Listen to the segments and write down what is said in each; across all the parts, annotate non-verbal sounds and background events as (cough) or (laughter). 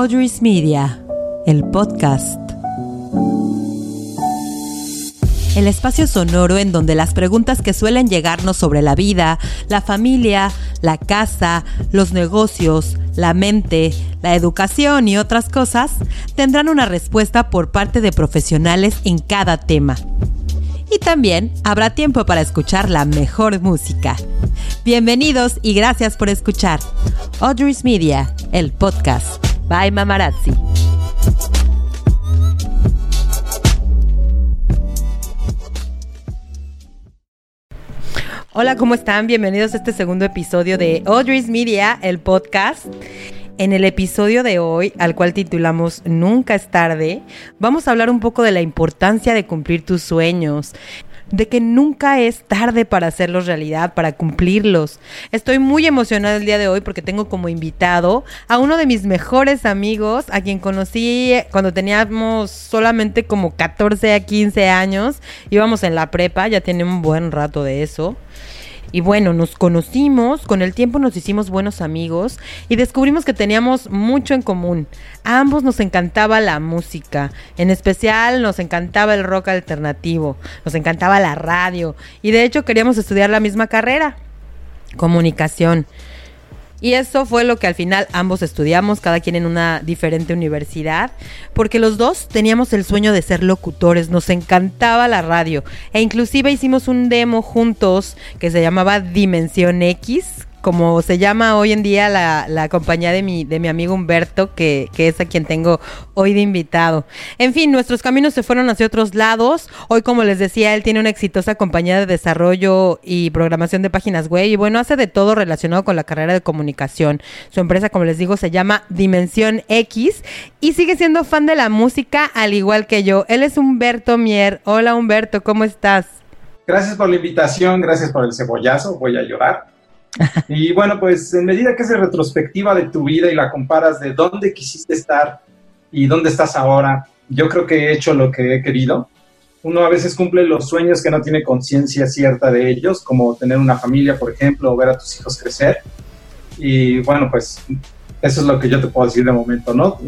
Audrey's Media, el podcast. El espacio sonoro en donde las preguntas que suelen llegarnos sobre la vida, la familia, la casa, los negocios, la mente, la educación y otras cosas tendrán una respuesta por parte de profesionales en cada tema. Y también habrá tiempo para escuchar la mejor música. Bienvenidos y gracias por escuchar Audrey's Media, el podcast. Bye Mamarazzi. Hola, ¿cómo están? Bienvenidos a este segundo episodio de Audrey's Media, el podcast. En el episodio de hoy, al cual titulamos Nunca es tarde, vamos a hablar un poco de la importancia de cumplir tus sueños, de que nunca es tarde para hacerlos realidad, para cumplirlos. Estoy muy emocionada el día de hoy porque tengo como invitado a uno de mis mejores amigos, a quien conocí cuando teníamos solamente como 14 a 15 años, íbamos en la prepa, ya tiene un buen rato de eso. Y bueno, nos conocimos, con el tiempo nos hicimos buenos amigos y descubrimos que teníamos mucho en común. A ambos nos encantaba la música, en especial nos encantaba el rock alternativo, nos encantaba la radio y de hecho queríamos estudiar la misma carrera, comunicación. Y eso fue lo que al final ambos estudiamos, cada quien en una diferente universidad, porque los dos teníamos el sueño de ser locutores, nos encantaba la radio. E inclusive hicimos un demo juntos que se llamaba Dimensión X, como se llama hoy en día la, compañía de mi, de mi amigo Humberto, que, que, es a quien tengo hoy de invitado. En fin, nuestros caminos se fueron hacia otros lados. Hoy, como les decía, él tiene una exitosa compañía de desarrollo y programación de páginas web y bueno, hace de todo relacionado con la carrera de comunicación. Su empresa, como les digo, se llama Dimensión X y sigue siendo fan de la música al igual que yo. Él es Humberto Mier. Hola Humberto, ¿cómo estás? Gracias por la invitación, gracias por el cebollazo, voy a llorar. (laughs) Y bueno, pues en medida que haces retrospectiva de tu vida y la comparas de dónde quisiste estar y dónde estás ahora, yo creo que he hecho lo que he querido. Uno a veces cumple los sueños que no tiene conciencia cierta de ellos, como tener una familia, por ejemplo, o ver a tus hijos crecer. Y bueno, pues eso es lo que yo te puedo decir de momento, ¿no?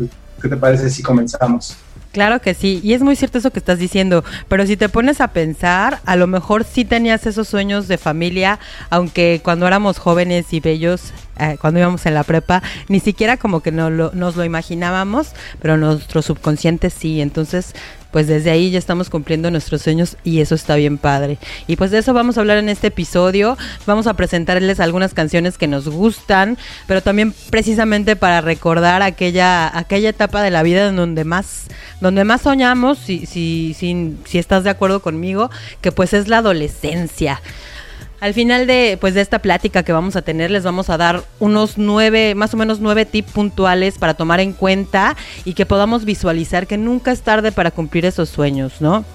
¿Qué te parece si comenzamos? Claro que sí, y es muy cierto eso que estás diciendo, pero si te pones a pensar, a lo mejor sí tenías esos sueños de familia, aunque cuando éramos jóvenes y bellos, eh, cuando íbamos en la prepa, ni siquiera como que no nos lo imaginábamos, pero nuestro subconsciente sí, entonces pues desde ahí ya estamos cumpliendo nuestros sueños y eso está bien padre. Y pues de eso vamos a hablar en este episodio. Vamos a presentarles algunas canciones que nos gustan, pero también precisamente para recordar aquella, aquella etapa de la vida en donde más, donde más soñamos, si, si, si, si estás de acuerdo conmigo, que pues es la adolescencia. Al final de, pues, de esta plática que vamos a tener, les vamos a dar unos nueve, más o menos nueve tips puntuales para tomar en cuenta y que podamos visualizar que nunca es tarde para cumplir esos sueños, ¿no?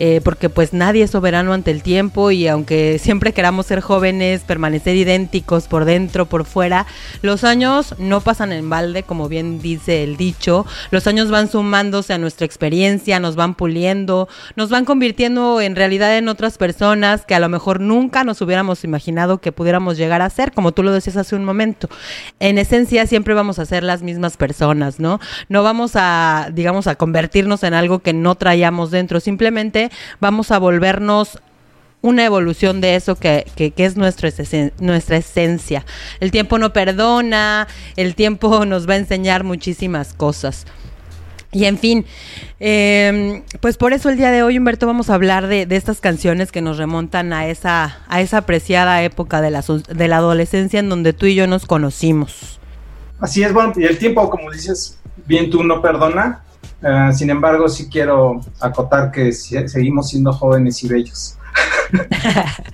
Eh, porque pues nadie es soberano ante el tiempo y aunque siempre queramos ser jóvenes, permanecer idénticos por dentro, por fuera, los años no pasan en balde, como bien dice el dicho, los años van sumándose a nuestra experiencia, nos van puliendo, nos van convirtiendo en realidad en otras personas que a lo mejor nunca nos hubiéramos imaginado que pudiéramos llegar a ser, como tú lo decías hace un momento. En esencia siempre vamos a ser las mismas personas, ¿no? No vamos a, digamos, a convertirnos en algo que no traíamos dentro, simplemente vamos a volvernos una evolución de eso que, es nuestra, nuestra esencia. El tiempo no perdona, el tiempo nos va a enseñar muchísimas cosas. Y en fin, em, pues por eso el día de hoy, Humberto, vamos a hablar de, estas canciones que nos remontan a esa, a esa apreciada época de la, de la adolescencia en donde tú y yo nos conocimos. Así es, bueno, y el tiempo, como dices, bien tú no perdona, eh, sin embargo, sí quiero acotar que seguimos siendo jóvenes y bellos. (laughs)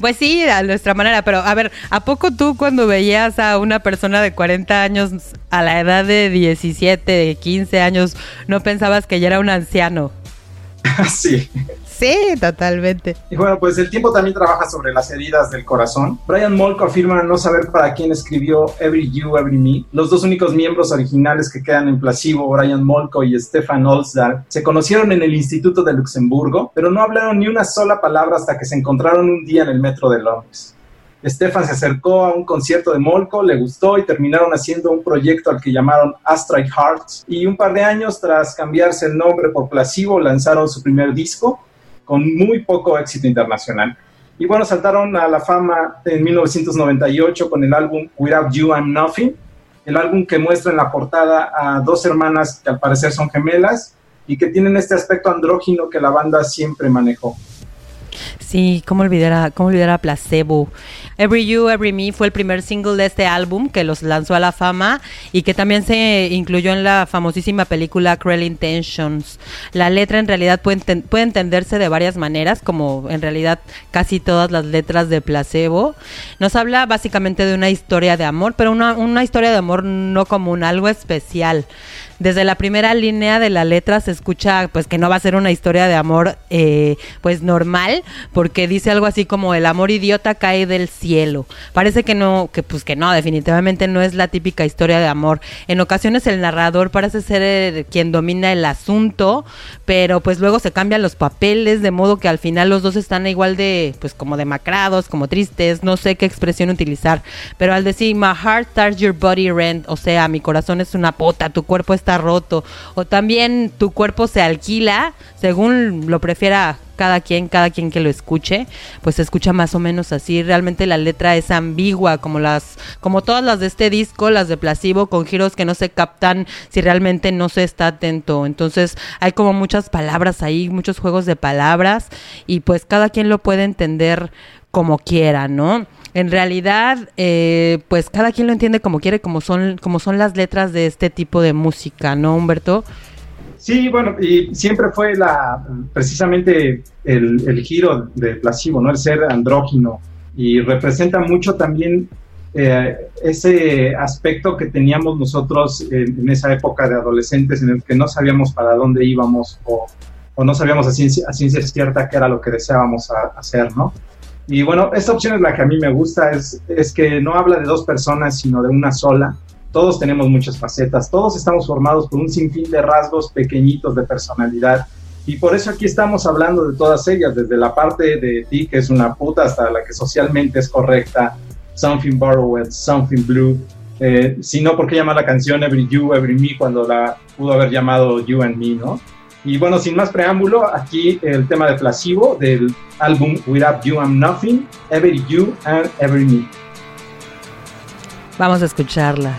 Pues sí, a nuestra manera, pero a ver, ¿a poco tú cuando veías a una persona de 40 años a la edad de 17, de 15 años, no pensabas que ya era un anciano? (laughs) sí. Sí, totalmente. Y bueno, pues el tiempo también trabaja sobre las heridas del corazón. Brian Molko afirma no saber para quién escribió Every You, Every Me. Los dos únicos miembros originales que quedan en Placebo, Brian Molko y Stefan Olsdal, se conocieron en el Instituto de Luxemburgo, pero no hablaron ni una sola palabra hasta que se encontraron un día en el metro de Londres. Stefan se acercó a un concierto de Molko, le gustó y terminaron haciendo un proyecto al que llamaron Astride Hearts. Y un par de años tras cambiarse el nombre por Placebo, lanzaron su primer disco con muy poco éxito internacional. Y bueno, saltaron a la fama en 1998 con el álbum Without You I'm Nothing, el álbum que muestra en la portada a dos hermanas que al parecer son gemelas y que tienen este aspecto andrógino que la banda siempre manejó. Sí, cómo olvidar a, cómo olvidar a Placebo. Every You, Every Me fue el primer single de este álbum que los lanzó a la fama y que también se incluyó en la famosísima película Cruel Intentions. La letra en realidad puede, entenderse de varias maneras, como en realidad casi todas las letras de Placebo. Nos habla básicamente de una historia de amor, pero una, una historia de amor no común, algo especial desde la primera línea de la letra se escucha pues que no va a ser una historia de amor eh, pues normal porque dice algo así como el amor idiota cae del cielo parece que no que pues que no definitivamente no es la típica historia de amor en ocasiones el narrador parece ser quien domina el asunto pero pues luego se cambian los papeles de modo que al final los dos están igual de pues como demacrados como tristes no sé qué expresión utilizar pero al decir my heart starts your body rent o sea mi corazón es una pota tu cuerpo es está roto. O también tu cuerpo se alquila, según lo prefiera cada quien, cada quien que lo escuche, pues se escucha más o menos así. Realmente la letra es ambigua, como las, como todas las de este disco, las de Placebo, con giros que no se captan si realmente no se está atento. Entonces hay como muchas palabras ahí, muchos juegos de palabras, y pues cada quien lo puede entender como quiera, ¿no? en realidad, eh, pues cada quien lo entiende como quiere, como son, como son las letras de este tipo de música, ¿no, Humberto? Sí, bueno, y siempre fue la precisamente el, giro de Placebo, ¿no? El ser andrógino. Y representa mucho también eh, ese aspecto que teníamos nosotros en, esa época de adolescentes en el que no sabíamos para dónde íbamos o, no sabíamos a ciencia, a ciencia cierta qué era lo que deseábamos hacer, ¿no? Y bueno, esta opción es la que a mí me gusta, es, es que no habla de dos personas, sino de una sola. Todos tenemos muchas facetas, todos estamos formados por un sinfín de rasgos pequeñitos de personalidad. Y por eso aquí estamos hablando de todas ellas, desde la parte de ti, que es una puta, hasta la que socialmente es correcta, Something Borrowed, Something Blue. Eh, si no, ¿por qué llamar la canción Every You, Every Me cuando la pudo haber llamado You and Me, no? Y bueno, sin más preámbulo, aquí el tema de Placebo del álbum Without You I'm Nothing, Every You and Every Me. Vamos a escucharla.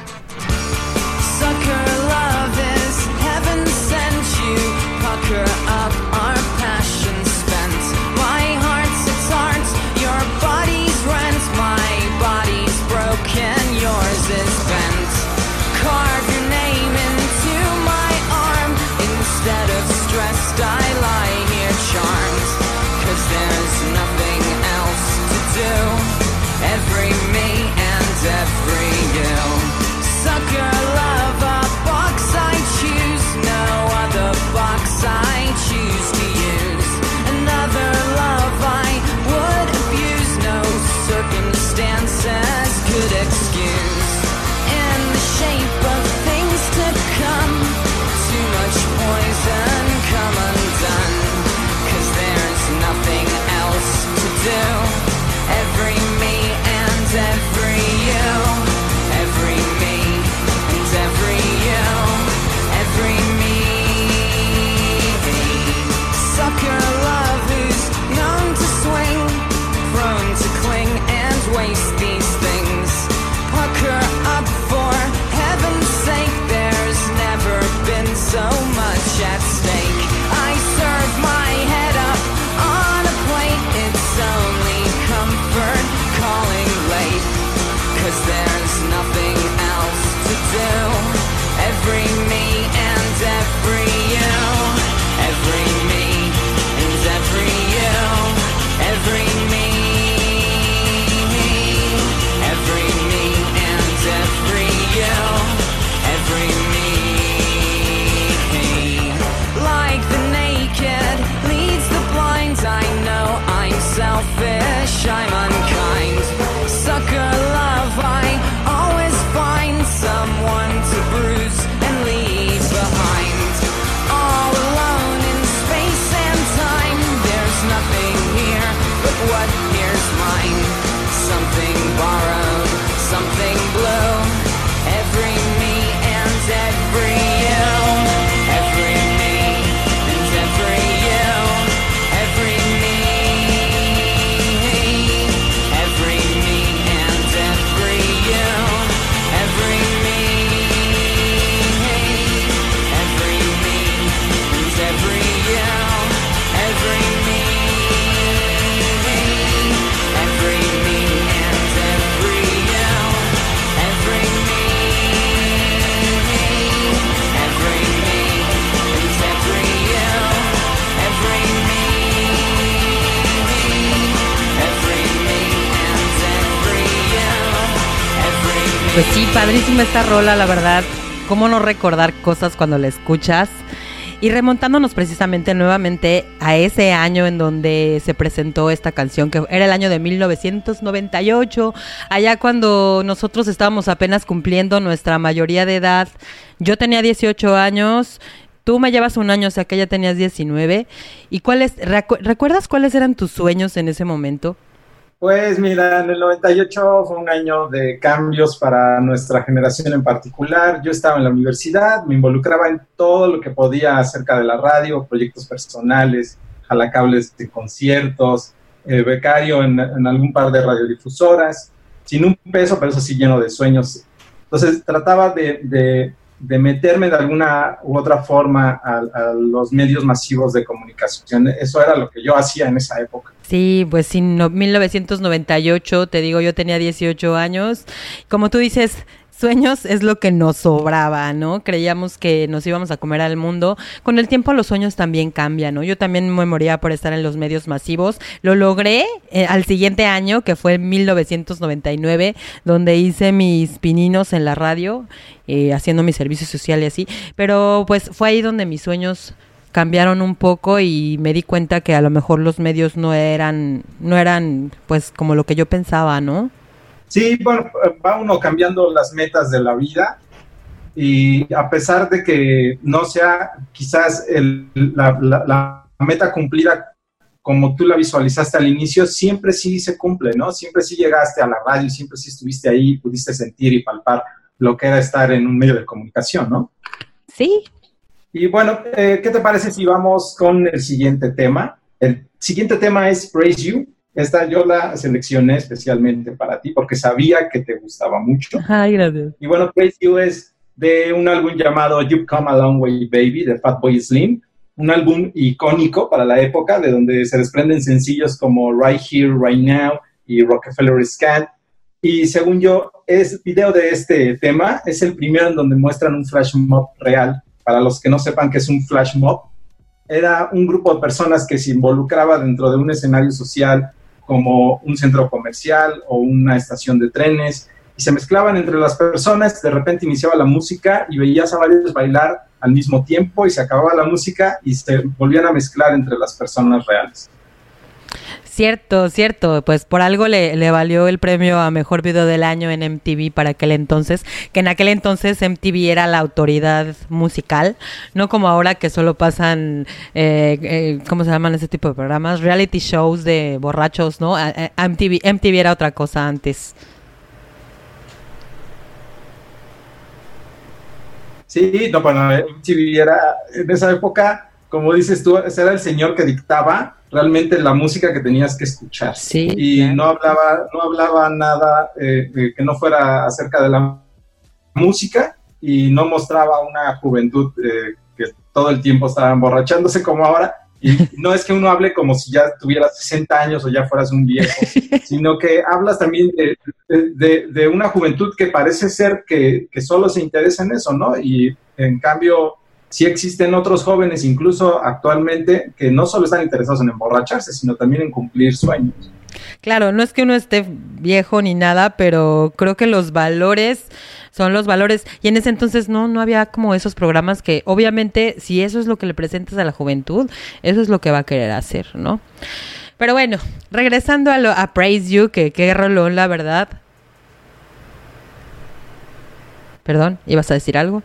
shame on Pues sí, padrísima esta rola, la verdad. ¿Cómo no recordar cosas cuando la escuchas? Y remontándonos precisamente nuevamente a ese año en donde se presentó esta canción, que era el año de 1998, allá cuando nosotros estábamos apenas cumpliendo nuestra mayoría de edad. Yo tenía 18 años, tú me llevas un año, o sea que ya tenías 19. ¿Y cuáles, recuerdas cuáles eran tus sueños en ese momento? Pues mira, en el 98 fue un año de cambios para nuestra generación en particular. Yo estaba en la universidad, me involucraba en todo lo que podía acerca de la radio, proyectos personales, jalacables de conciertos, eh, becario en, algún par de radiodifusoras, sin un peso, pero eso sí lleno de sueños. Entonces trataba de, meterme de alguna u otra forma a, a los medios masivos de comunicación. Eso era lo que yo hacía en esa época. Sí, pues en 1998, te digo, yo tenía 18 años. Como tú dices, sueños es lo que nos sobraba, ¿no? Creíamos que nos íbamos a comer al mundo. Con el tiempo los sueños también cambian, ¿no? Yo también me moría por estar en los medios masivos. Lo logré eh, al siguiente año, que fue en 1999, donde hice mis pininos en la radio, eh, haciendo mi servicio social y así. Pero pues fue ahí donde mis sueños cambiaron un poco y me di cuenta que a lo mejor los medios no eran, no eran pues como lo que yo pensaba, ¿no? Sí, bueno, va uno cambiando las metas de la vida y a pesar de que no sea quizás la, meta cumplida como tú la visualizaste al inicio, siempre sí se cumple, ¿no? Siempre sí llegaste a la radio, siempre sí estuviste ahí, pudiste sentir y palpar lo que era estar en un medio de comunicación, ¿no? Sí, y bueno, eh, ¿qué te parece si vamos con el siguiente tema? El siguiente tema es Praise You. Esta yo la seleccioné especialmente para ti porque sabía que te gustaba mucho. Ay, gracias. Y bueno, Praise You es de un álbum llamado You've Come a Long Way Baby de Fatboy Slim, un álbum icónico para la época de donde se desprenden sencillos como Right Here, Right Now y Rockefeller Scan. Y según yo, es video de este tema es el primero en donde muestran un flash mob real para los que no sepan qué es un flash mob, era un grupo de personas que se involucraba dentro de un escenario social como un centro comercial o una estación de trenes y se mezclaban entre las personas, de repente iniciaba la música y veías a varios bailar al mismo tiempo y se acababa la música y se volvían a mezclar entre las personas reales. Cierto, cierto. Pues por algo le, valió el premio a mejor video del año en MTV para aquel entonces, que en aquel entonces MTV era la autoridad musical, no como ahora que solo pasan, eh, eh, ¿cómo se llaman ese tipo de programas? Reality shows de borrachos, ¿no? MTV, MTV era otra cosa antes. Sí, no, bueno, MTV era en esa época, como dices tú, ese era el señor que dictaba realmente la música que tenías que escuchar. Sí, y no hablaba, no hablaba nada eh, que no fuera acerca de la música y no mostraba una juventud eh, que todo el tiempo estaba emborrachándose como ahora. Y (laughs) no es que uno hable como si ya tuvieras 60 años o ya fueras un viejo, (laughs) sino que hablas también de, de, una juventud que parece ser que, que solo se interesa en eso, ¿no? Y en cambio, sí existen otros jóvenes, incluso actualmente, que no solo están interesados en emborracharse, sino también en cumplir sueños. Claro, no es que uno esté viejo ni nada, pero creo que los valores son los valores. Y en ese entonces no, no había como esos programas que, obviamente, si eso es lo que le presentas a la juventud, eso es lo que va a querer hacer, ¿no? Pero bueno, regresando a, lo, a Praise You, que qué rolón, la verdad. Perdón, ¿ibas a decir algo?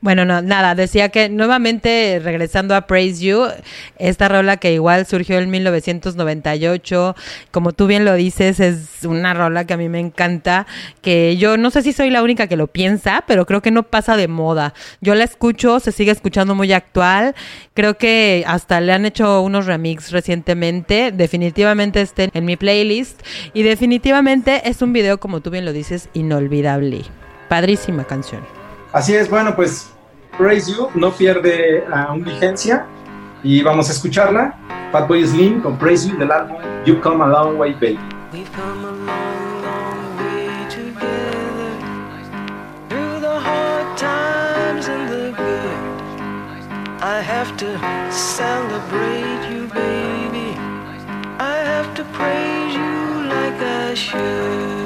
Bueno, no, nada, decía que nuevamente regresando a Praise You, esta rola que igual surgió en 1998, como tú bien lo dices, es una rola que a mí me encanta, que yo no sé si soy la única que lo piensa, pero creo que no pasa de moda. Yo la escucho, se sigue escuchando muy actual, creo que hasta le han hecho unos remix recientemente, definitivamente estén en mi playlist y definitivamente es un video, como tú bien lo dices, inolvidable. Padrísima canción. Así es, bueno, pues Praise You no pierde uh, un vigencia y vamos a escucharla. Fatboy Slim con Praise You del álbum You Come a Long Way Baby. We've come a long, long way together through the hard times and the good. I have to celebrate you, baby. I have to praise you like I should.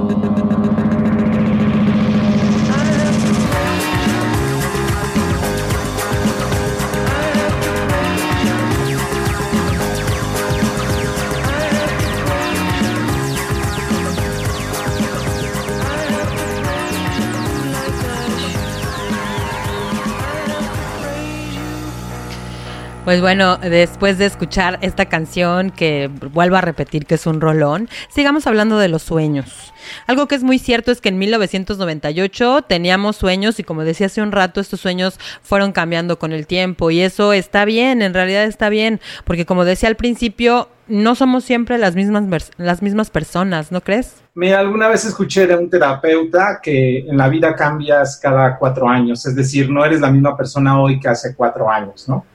Pues bueno, después de escuchar esta canción, que vuelvo a repetir que es un rolón, sigamos hablando de los sueños. Algo que es muy cierto es que en 1998 teníamos sueños y como decía hace un rato, estos sueños fueron cambiando con el tiempo y eso está bien, en realidad está bien, porque como decía al principio, no somos siempre las mismas, las mismas personas, ¿no crees? Me alguna vez escuché de un terapeuta que en la vida cambias cada cuatro años, es decir, no eres la misma persona hoy que hace cuatro años, ¿no?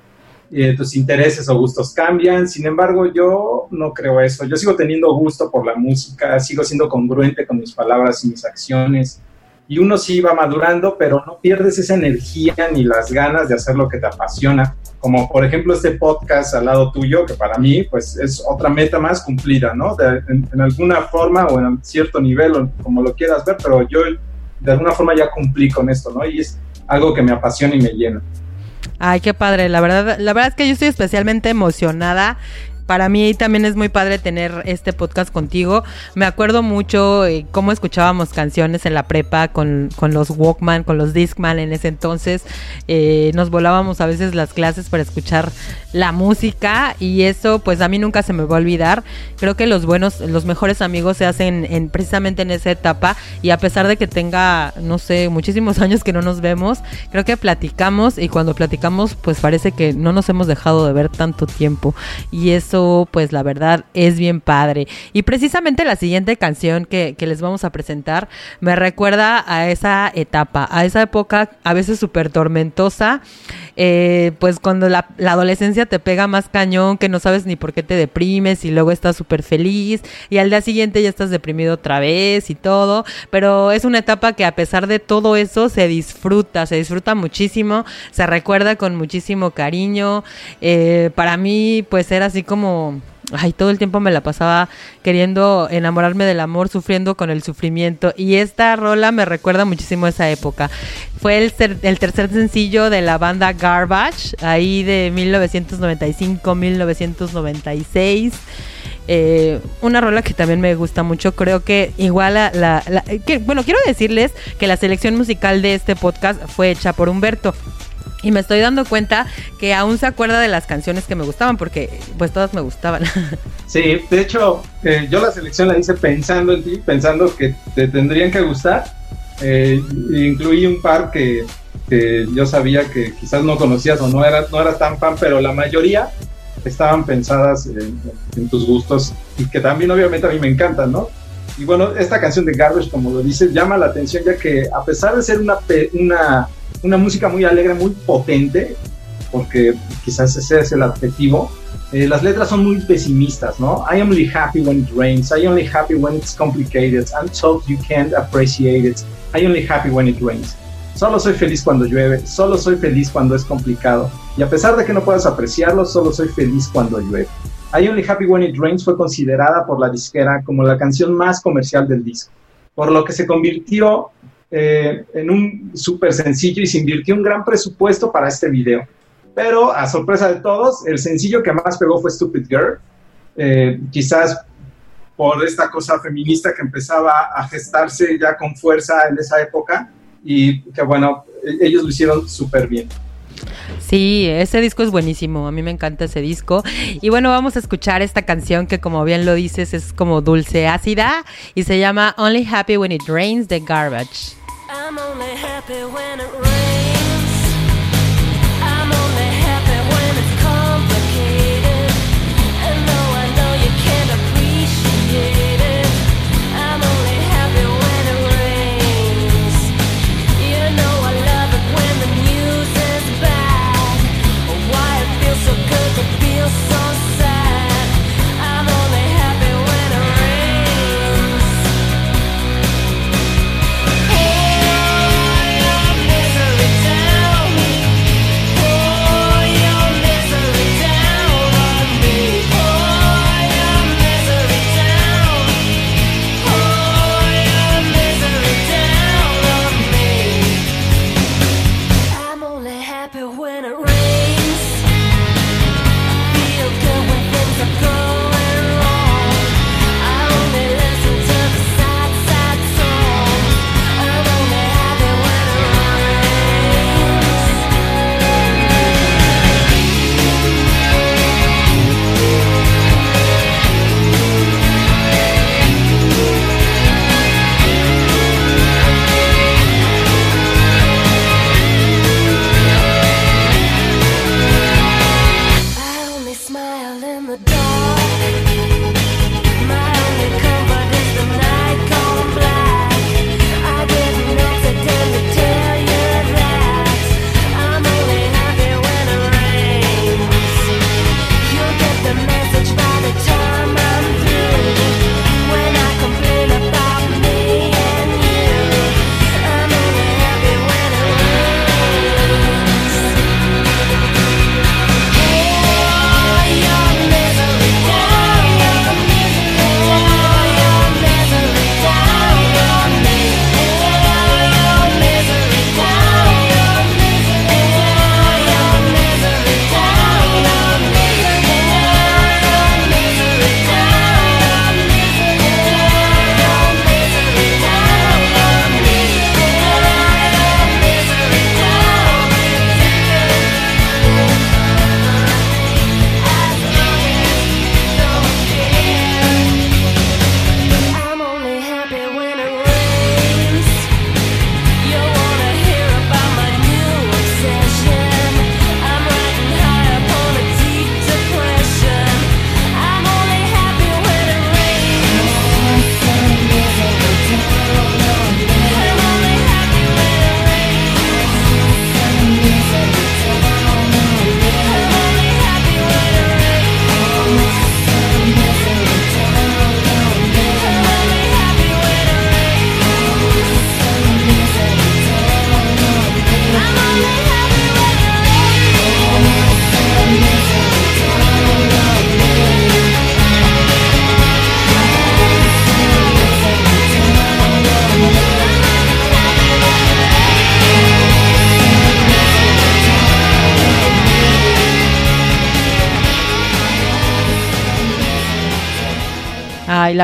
Tus intereses o gustos cambian. Sin embargo, yo no creo eso. Yo sigo teniendo gusto por la música, sigo siendo congruente con mis palabras y mis acciones. Y uno sí va madurando, pero no pierdes esa energía ni las ganas de hacer lo que te apasiona. Como por ejemplo este podcast al lado tuyo, que para mí pues es otra meta más cumplida, ¿no? en, en, alguna forma o en cierto nivel, o como lo quieras ver, pero yo de alguna forma ya cumplí con esto, ¿no? Y es algo que me apasiona y me llena. Ay, qué padre. La verdad, la verdad es que yo estoy especialmente emocionada para mí también es muy padre tener este podcast contigo. Me acuerdo mucho eh, cómo escuchábamos canciones en la prepa con, los Walkman, con los Discman en ese entonces. Eh, nos volábamos a veces las clases para escuchar la música y eso pues a mí nunca se me va a olvidar. Creo que los buenos, los mejores amigos se hacen en, precisamente en esa etapa y a pesar de que tenga, no sé, muchísimos (laughs) años que no nos vemos, creo que platicamos y cuando platicamos pues parece que no nos hemos dejado de ver tanto tiempo y eso pues la verdad es bien padre. Y precisamente la siguiente canción que, les vamos a presentar me recuerda a esa etapa, a esa época a veces súper tormentosa, eh, pues cuando la, adolescencia te pega más cañón, que no sabes ni por qué te deprimes y luego estás súper feliz y al día siguiente ya estás deprimido otra vez y todo, pero es una etapa que a pesar de todo eso se disfruta, se disfruta muchísimo, se recuerda con muchísimo cariño. Eh, para mí pues era así como ay, todo el tiempo me la pasaba queriendo enamorarme del amor, sufriendo con el sufrimiento. Y esta rola me recuerda muchísimo a esa época. Fue el, tercer sencillo de la banda Garbage, ahí de 1995-1996. Eh, una rola que también me gusta mucho, creo que igual la, bueno, quiero decirles que la selección musical de este podcast fue hecha por Humberto. Y me estoy dando cuenta que aún se acuerda de las canciones que me gustaban, porque pues todas me gustaban. (laughs) Sí, de hecho, eh, yo la selección la hice pensando en ti, pensando que te tendrían que gustar. Eh, incluí un par que, yo sabía que quizás no conocías o no eras, no eras tan fan, pero la mayoría estaban pensadas en, tus gustos y que también obviamente a mí me encantan, ¿no? Y bueno, esta canción de Garbage, como lo dices, llama la atención ya que a pesar de ser una una música muy alegre, muy potente, porque quizás ese es el adjetivo. Eh, las letras son muy pesimistas, ¿no? I am only happy when it rains. I only happy when it's complicated. I'm told you can't appreciate it. I only happy when it rains. Solo soy feliz cuando llueve. Solo soy feliz cuando es complicado. Y a pesar de que no puedas apreciarlo, solo soy feliz cuando llueve. I Only Happy When It Rains fue considerada por la disquera como la canción más comercial del disco, por lo que se convirtió eh, en un súper sencillo y se invirtió un gran presupuesto para este video. Pero a sorpresa de todos, el sencillo que más pegó fue Stupid Girl. Eh, quizás por esta cosa feminista que empezaba a gestarse ya con fuerza en esa época y que bueno, ellos lo hicieron súper bien. Sí, ese disco es buenísimo, a mí me encanta ese disco. Y bueno, vamos a escuchar esta canción que como bien lo dices es como dulce ácida y se llama Only Happy When It Rains de Garbage. I'm only happy when it rains.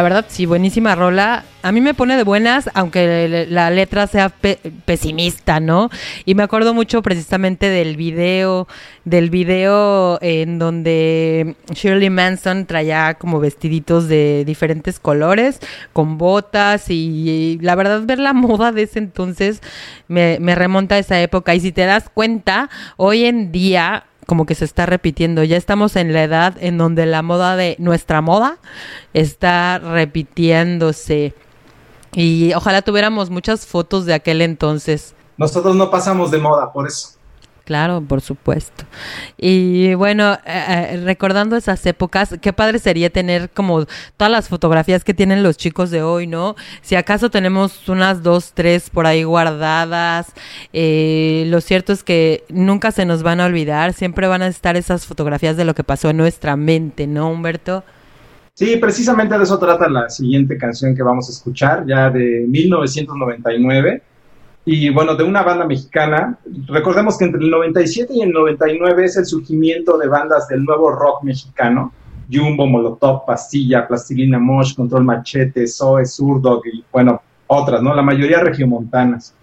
La verdad, sí, buenísima rola. A mí me pone de buenas, aunque la letra sea pesimista, ¿no? Y me acuerdo mucho precisamente del video, del video en donde Shirley Manson traía como vestiditos de diferentes colores, con botas, y, la verdad ver la moda de ese entonces me remonta a esa época. Y si te das cuenta, hoy en día como que se está repitiendo. Ya estamos en la edad en donde la moda de nuestra moda está repitiéndose. Y ojalá tuviéramos muchas fotos de aquel entonces. Nosotros no pasamos de moda, por eso. Claro, por supuesto. Y bueno, eh, eh, recordando esas épocas, qué padre sería tener como todas las fotografías que tienen los chicos de hoy, ¿no? Si acaso tenemos unas dos, tres por ahí guardadas, eh, lo cierto es que nunca se nos van a olvidar, siempre van a estar esas fotografías de lo que pasó en nuestra mente, ¿no, Humberto? Sí, precisamente de eso trata la siguiente canción que vamos a escuchar, ya de 1999 y bueno, de una banda mexicana. Recordemos que entre el 97 y el 99 es el surgimiento de bandas del nuevo rock mexicano. Jumbo, Molotov, Pastilla, Plastilina Mosh, Control Machete, Zoe, Zurdog y bueno, otras, ¿no? La mayoría regiomontanas.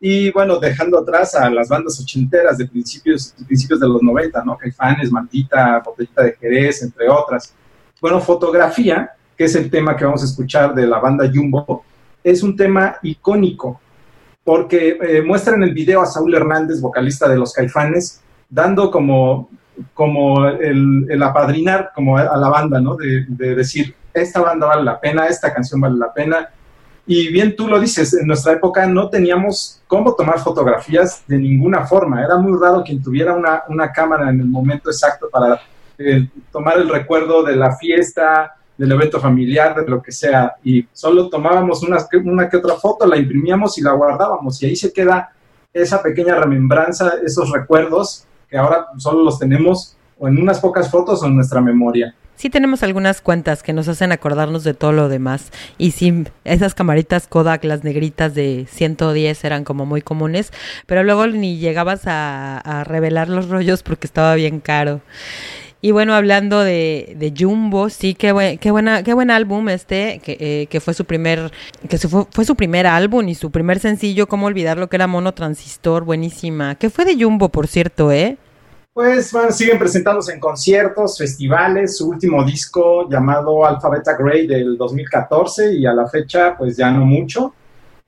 Y bueno, dejando atrás a las bandas ochenteras de principios, principios de los 90, ¿no? Caifanes, Maldita, Botellita de Jerez, entre otras. Bueno, fotografía, que es el tema que vamos a escuchar de la banda Jumbo, es un tema icónico porque eh, muestra en el video a Saúl Hernández, vocalista de Los Caifanes, dando como, como el, el apadrinar como a la banda, ¿no? De, de, decir, esta banda vale la pena, esta canción vale la pena. Y bien tú lo dices, en nuestra época no teníamos cómo tomar fotografías de ninguna forma. Era muy raro quien tuviera una, una cámara en el momento exacto para eh, tomar el recuerdo de la fiesta, del evento familiar, de lo que sea, y solo tomábamos una, que otra foto, la imprimíamos y la guardábamos, y ahí se queda esa pequeña remembranza, esos recuerdos que ahora solo los tenemos o en unas pocas fotos o en nuestra memoria. Sí tenemos algunas cuentas que nos hacen acordarnos de todo lo demás. Y sí, esas camaritas Kodak, las negritas de 110 eran como muy comunes, pero luego ni llegabas a, a revelar los rollos porque estaba bien caro. Y bueno, hablando de, de Jumbo, sí, qué, qué, buena, qué buen álbum este, que, eh, que fue su primer, que fue, fue, su primer álbum y su primer sencillo, cómo olvidar lo que era Mono Transistor, buenísima. ¿Qué fue de Jumbo, por cierto, eh? Pues bueno, siguen presentándose en conciertos, festivales, su último disco llamado Alphabeta Grey del 2014 y a la fecha pues ya no mucho.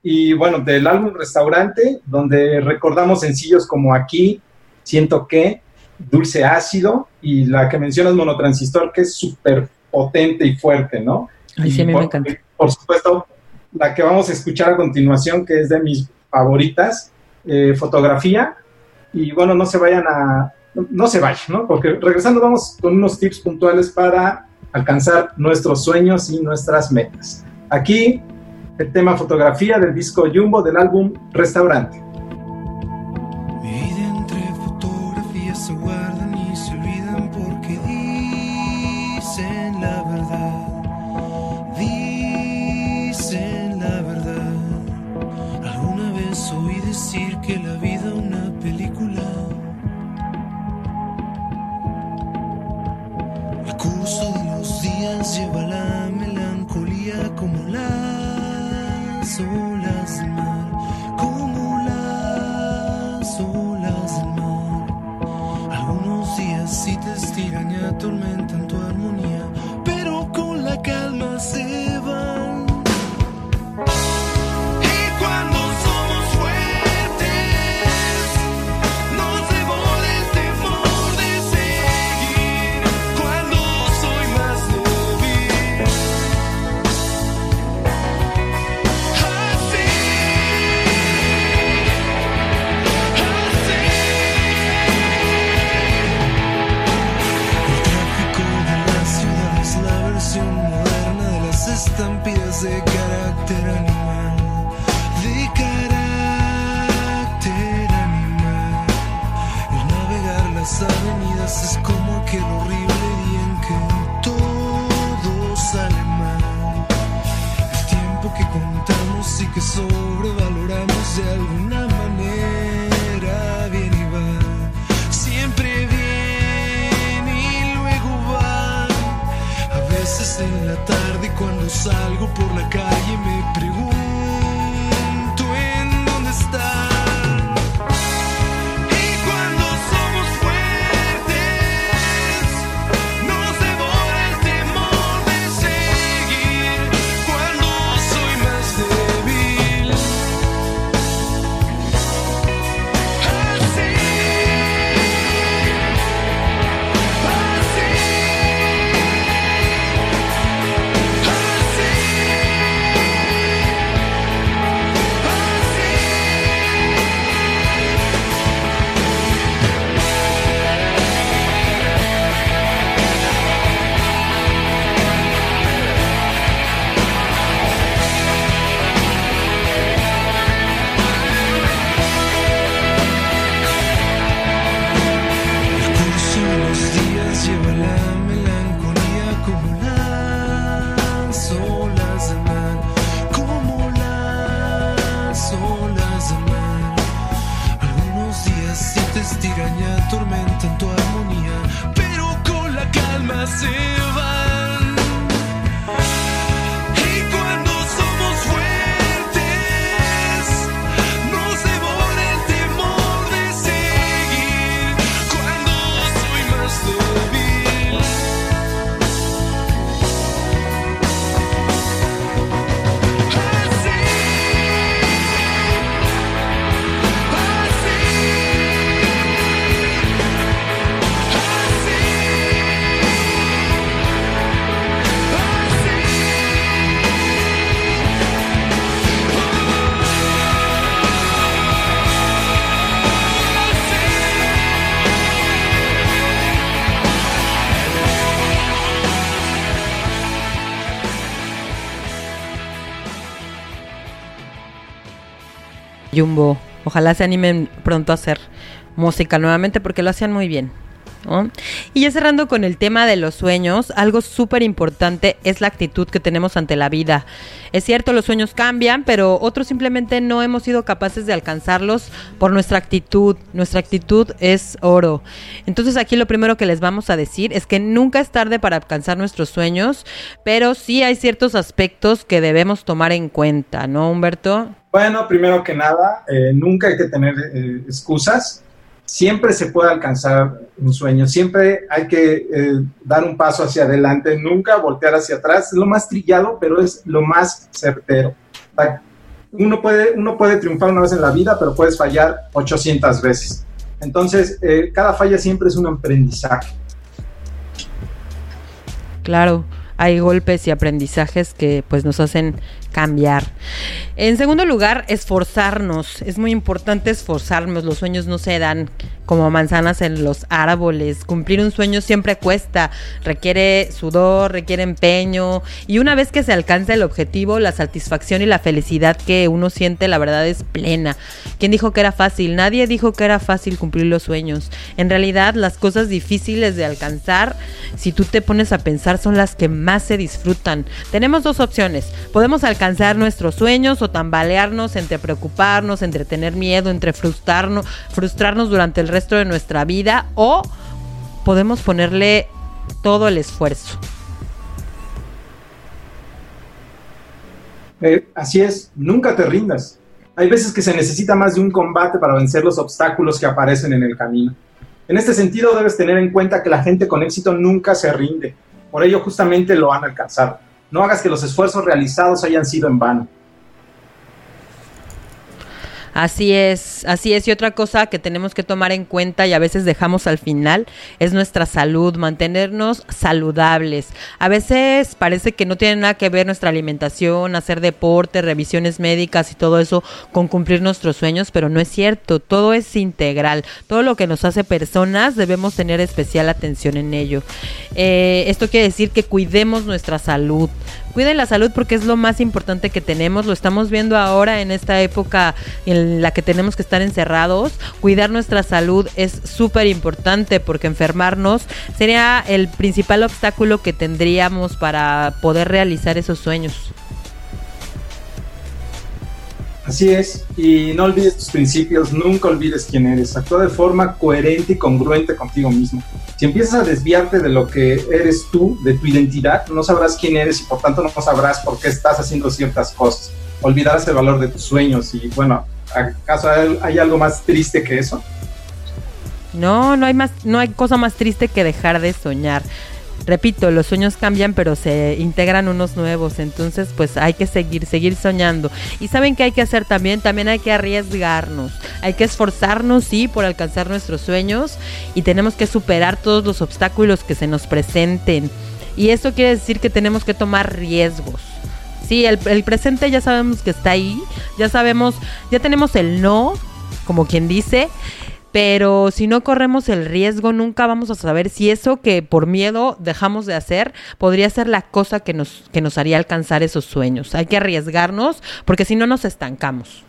Y bueno, del álbum Restaurante, donde recordamos sencillos como Aquí, Siento que, dulce ácido, y la que mencionas monotransistor, que es súper potente y fuerte, ¿no? Ay, sí, a mí me encanta. Por supuesto, la que vamos a escuchar a continuación, que es de mis favoritas, eh, fotografía, y bueno, no se vayan a, no, se vayan, ¿no? Porque regresando vamos con unos tips puntuales para alcanzar nuestros sueños y nuestras metas. Aquí el tema fotografía del disco Jumbo del álbum Restaurante. De carácter animal, de carácter animal. El navegar las avenidas es como aquel horrible día en que todo sale mal. El tiempo que contamos y que sobrevaloramos de alguna manera veces en la tarde cuando salgo por la calle me pregunto Jumbo. Ojalá se animen pronto a hacer música nuevamente porque lo hacían muy bien. Y ya cerrando con el tema de los sueños, algo súper importante es la actitud que tenemos ante la vida. Es cierto, los sueños cambian, pero otros simplemente no hemos sido capaces de alcanzarlos por nuestra actitud. Nuestra actitud es oro. Entonces aquí lo primero que les vamos a decir es que nunca es tarde para alcanzar nuestros sueños, pero sí hay ciertos aspectos que debemos tomar en cuenta, ¿no, Humberto? Bueno, primero que nada, eh, nunca hay que tener eh, excusas. Siempre se puede alcanzar un sueño, siempre hay que eh, dar un paso hacia adelante, nunca voltear hacia atrás. Es lo más trillado, pero es lo más certero. Uno puede, uno puede triunfar una vez en la vida, pero puedes fallar 800 veces. Entonces, eh, cada falla siempre es un aprendizaje. Claro, hay golpes y aprendizajes que pues nos hacen cambiar. En segundo lugar, esforzarnos. Es muy importante esforzarnos. Los sueños no se dan como manzanas en los árboles. Cumplir un sueño siempre cuesta. Requiere sudor, requiere empeño. Y una vez que se alcanza el objetivo, la satisfacción y la felicidad que uno siente, la verdad es plena. ¿Quién dijo que era fácil? Nadie dijo que era fácil cumplir los sueños. En realidad, las cosas difíciles de alcanzar, si tú te pones a pensar, son las que más se disfrutan. Tenemos dos opciones. Podemos alcanzar alcanzar nuestros sueños o tambalearnos entre preocuparnos, entre tener miedo, entre frustrarnos, frustrarnos durante el resto de nuestra vida o podemos ponerle todo el esfuerzo. Eh, así es, nunca te rindas. Hay veces que se necesita más de un combate para vencer los obstáculos que aparecen en el camino. En este sentido, debes tener en cuenta que la gente con éxito nunca se rinde. Por ello, justamente lo han alcanzado. No hagas que los esfuerzos realizados hayan sido en vano. Así es, así es. Y otra cosa que tenemos que tomar en cuenta y a veces dejamos al final es nuestra salud, mantenernos saludables. A veces parece que no tiene nada que ver nuestra alimentación, hacer deporte, revisiones médicas y todo eso con cumplir nuestros sueños, pero no es cierto. Todo es integral. Todo lo que nos hace personas debemos tener especial atención en ello. Eh, esto quiere decir que cuidemos nuestra salud. Cuiden la salud porque es lo más importante que tenemos. Lo estamos viendo ahora en esta época en la que tenemos que estar encerrados. Cuidar nuestra salud es súper importante porque enfermarnos sería el principal obstáculo que tendríamos para poder realizar esos sueños. Así es, y no olvides tus principios, nunca olvides quién eres, actúa de forma coherente y congruente contigo mismo. Si empiezas a desviarte de lo que eres tú, de tu identidad, no sabrás quién eres y por tanto no sabrás por qué estás haciendo ciertas cosas. Olvidarás el valor de tus sueños y bueno, ¿acaso hay algo más triste que eso? No, no hay más, no hay cosa más triste que dejar de soñar repito, los sueños cambian, pero se integran unos nuevos. Entonces, pues hay que seguir, seguir soñando. Y saben qué hay que hacer también, también hay que arriesgarnos. Hay que esforzarnos, sí, por alcanzar nuestros sueños. Y tenemos que superar todos los obstáculos que se nos presenten. Y eso quiere decir que tenemos que tomar riesgos. Sí, el, el presente ya sabemos que está ahí. Ya sabemos, ya tenemos el no, como quien dice pero si no corremos el riesgo, nunca vamos a saber si eso que por miedo dejamos de hacer podría ser la cosa que nos, que nos haría alcanzar esos sueños. Hay que arriesgarnos porque si no nos estancamos.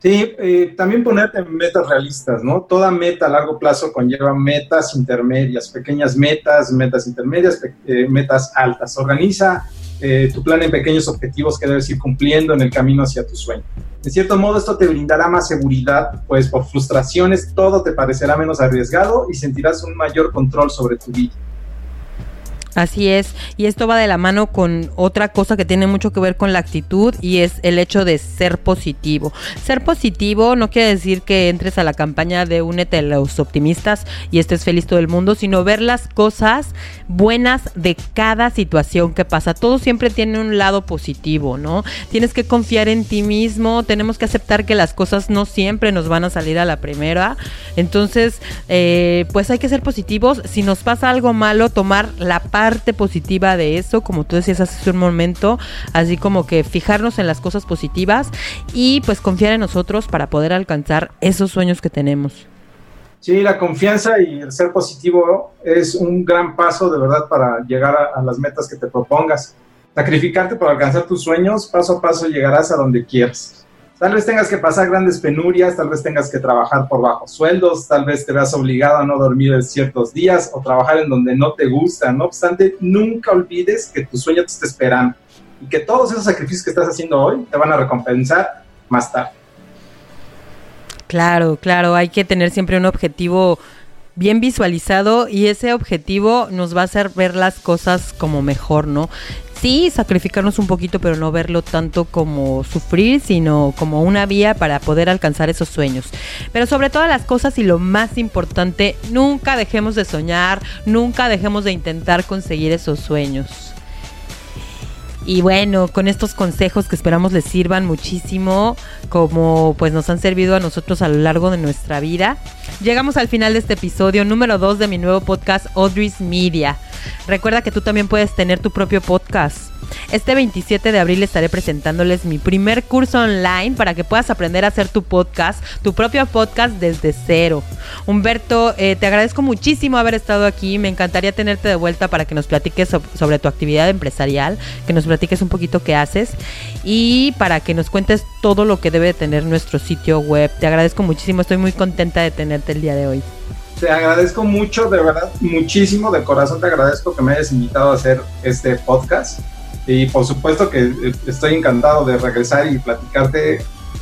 Sí, eh, también ponerte metas realistas, ¿no? Toda meta a largo plazo conlleva metas intermedias, pequeñas metas, metas intermedias, eh, metas altas. Organiza eh, tu plan en pequeños objetivos que debes ir cumpliendo en el camino hacia tu sueño. De cierto modo, esto te brindará más seguridad, pues por frustraciones todo te parecerá menos arriesgado y sentirás un mayor control sobre tu vida. Así es, y esto va de la mano con otra cosa que tiene mucho que ver con la actitud y es el hecho de ser positivo. Ser positivo no quiere decir que entres a la campaña de únete a los optimistas y estés feliz todo el mundo, sino ver las cosas buenas de cada situación que pasa. Todo siempre tiene un lado positivo, ¿no? Tienes que confiar en ti mismo, tenemos que aceptar que las cosas no siempre nos van a salir a la primera. Entonces, eh, pues hay que ser positivos. Si nos pasa algo malo, tomar la paz parte positiva de eso, como tú decías hace un momento, así como que fijarnos en las cosas positivas y pues confiar en nosotros para poder alcanzar esos sueños que tenemos. Sí, la confianza y el ser positivo es un gran paso de verdad para llegar a, a las metas que te propongas. Sacrificarte para alcanzar tus sueños, paso a paso llegarás a donde quieras. Tal vez tengas que pasar grandes penurias, tal vez tengas que trabajar por bajos sueldos, tal vez te veas obligado a no dormir en ciertos días o trabajar en donde no te gusta. No obstante, nunca olvides que tu sueño te está esperando y que todos esos sacrificios que estás haciendo hoy te van a recompensar más tarde. Claro, claro, hay que tener siempre un objetivo bien visualizado y ese objetivo nos va a hacer ver las cosas como mejor, ¿no? Sí, sacrificarnos un poquito, pero no verlo tanto como sufrir, sino como una vía para poder alcanzar esos sueños. Pero sobre todas las cosas y lo más importante, nunca dejemos de soñar, nunca dejemos de intentar conseguir esos sueños. Y bueno, con estos consejos que esperamos les sirvan muchísimo, como pues nos han servido a nosotros a lo largo de nuestra vida, llegamos al final de este episodio número 2 de mi nuevo podcast Audrey's Media. Recuerda que tú también puedes tener tu propio podcast. Este 27 de abril estaré presentándoles mi primer curso online para que puedas aprender a hacer tu podcast, tu propio podcast desde cero. Humberto, eh, te agradezco muchísimo haber estado aquí. Me encantaría tenerte de vuelta para que nos platiques sobre tu actividad empresarial, que nos platiques un poquito qué haces y para que nos cuentes todo lo que debe tener nuestro sitio web. Te agradezco muchísimo, estoy muy contenta de tenerte el día de hoy. Te agradezco mucho, de verdad, muchísimo, de corazón te agradezco que me hayas invitado a hacer este podcast. Y por supuesto que eh, estoy encantado de regresar y platicarte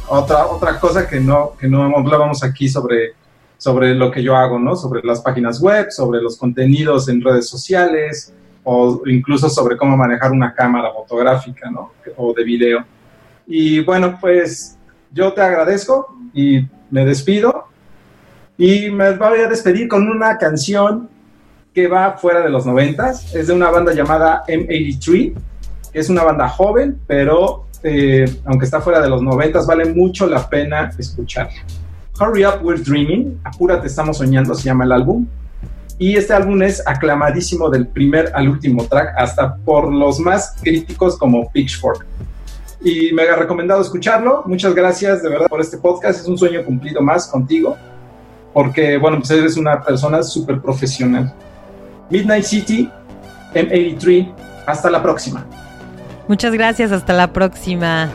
otra, otra cosa que no, que no hablábamos aquí sobre, sobre lo que yo hago, ¿no? Sobre las páginas web, sobre los contenidos en redes sociales o incluso sobre cómo manejar una cámara fotográfica, ¿no? O de video. Y bueno, pues yo te agradezco y me despido y me voy a despedir con una canción que va fuera de los noventas. Es de una banda llamada M83, que es una banda joven, pero eh, aunque está fuera de los noventas, vale mucho la pena escucharla. Hurry Up, We're Dreaming, Apúrate, estamos soñando, se llama el álbum. Y este álbum es aclamadísimo del primer al último track, hasta por los más críticos como Pitchfork. Y me ha recomendado escucharlo. Muchas gracias de verdad por este podcast. Es un sueño cumplido más contigo porque, bueno, pues eres una persona súper profesional. Midnight City, M83, hasta la próxima. Muchas gracias, hasta la próxima.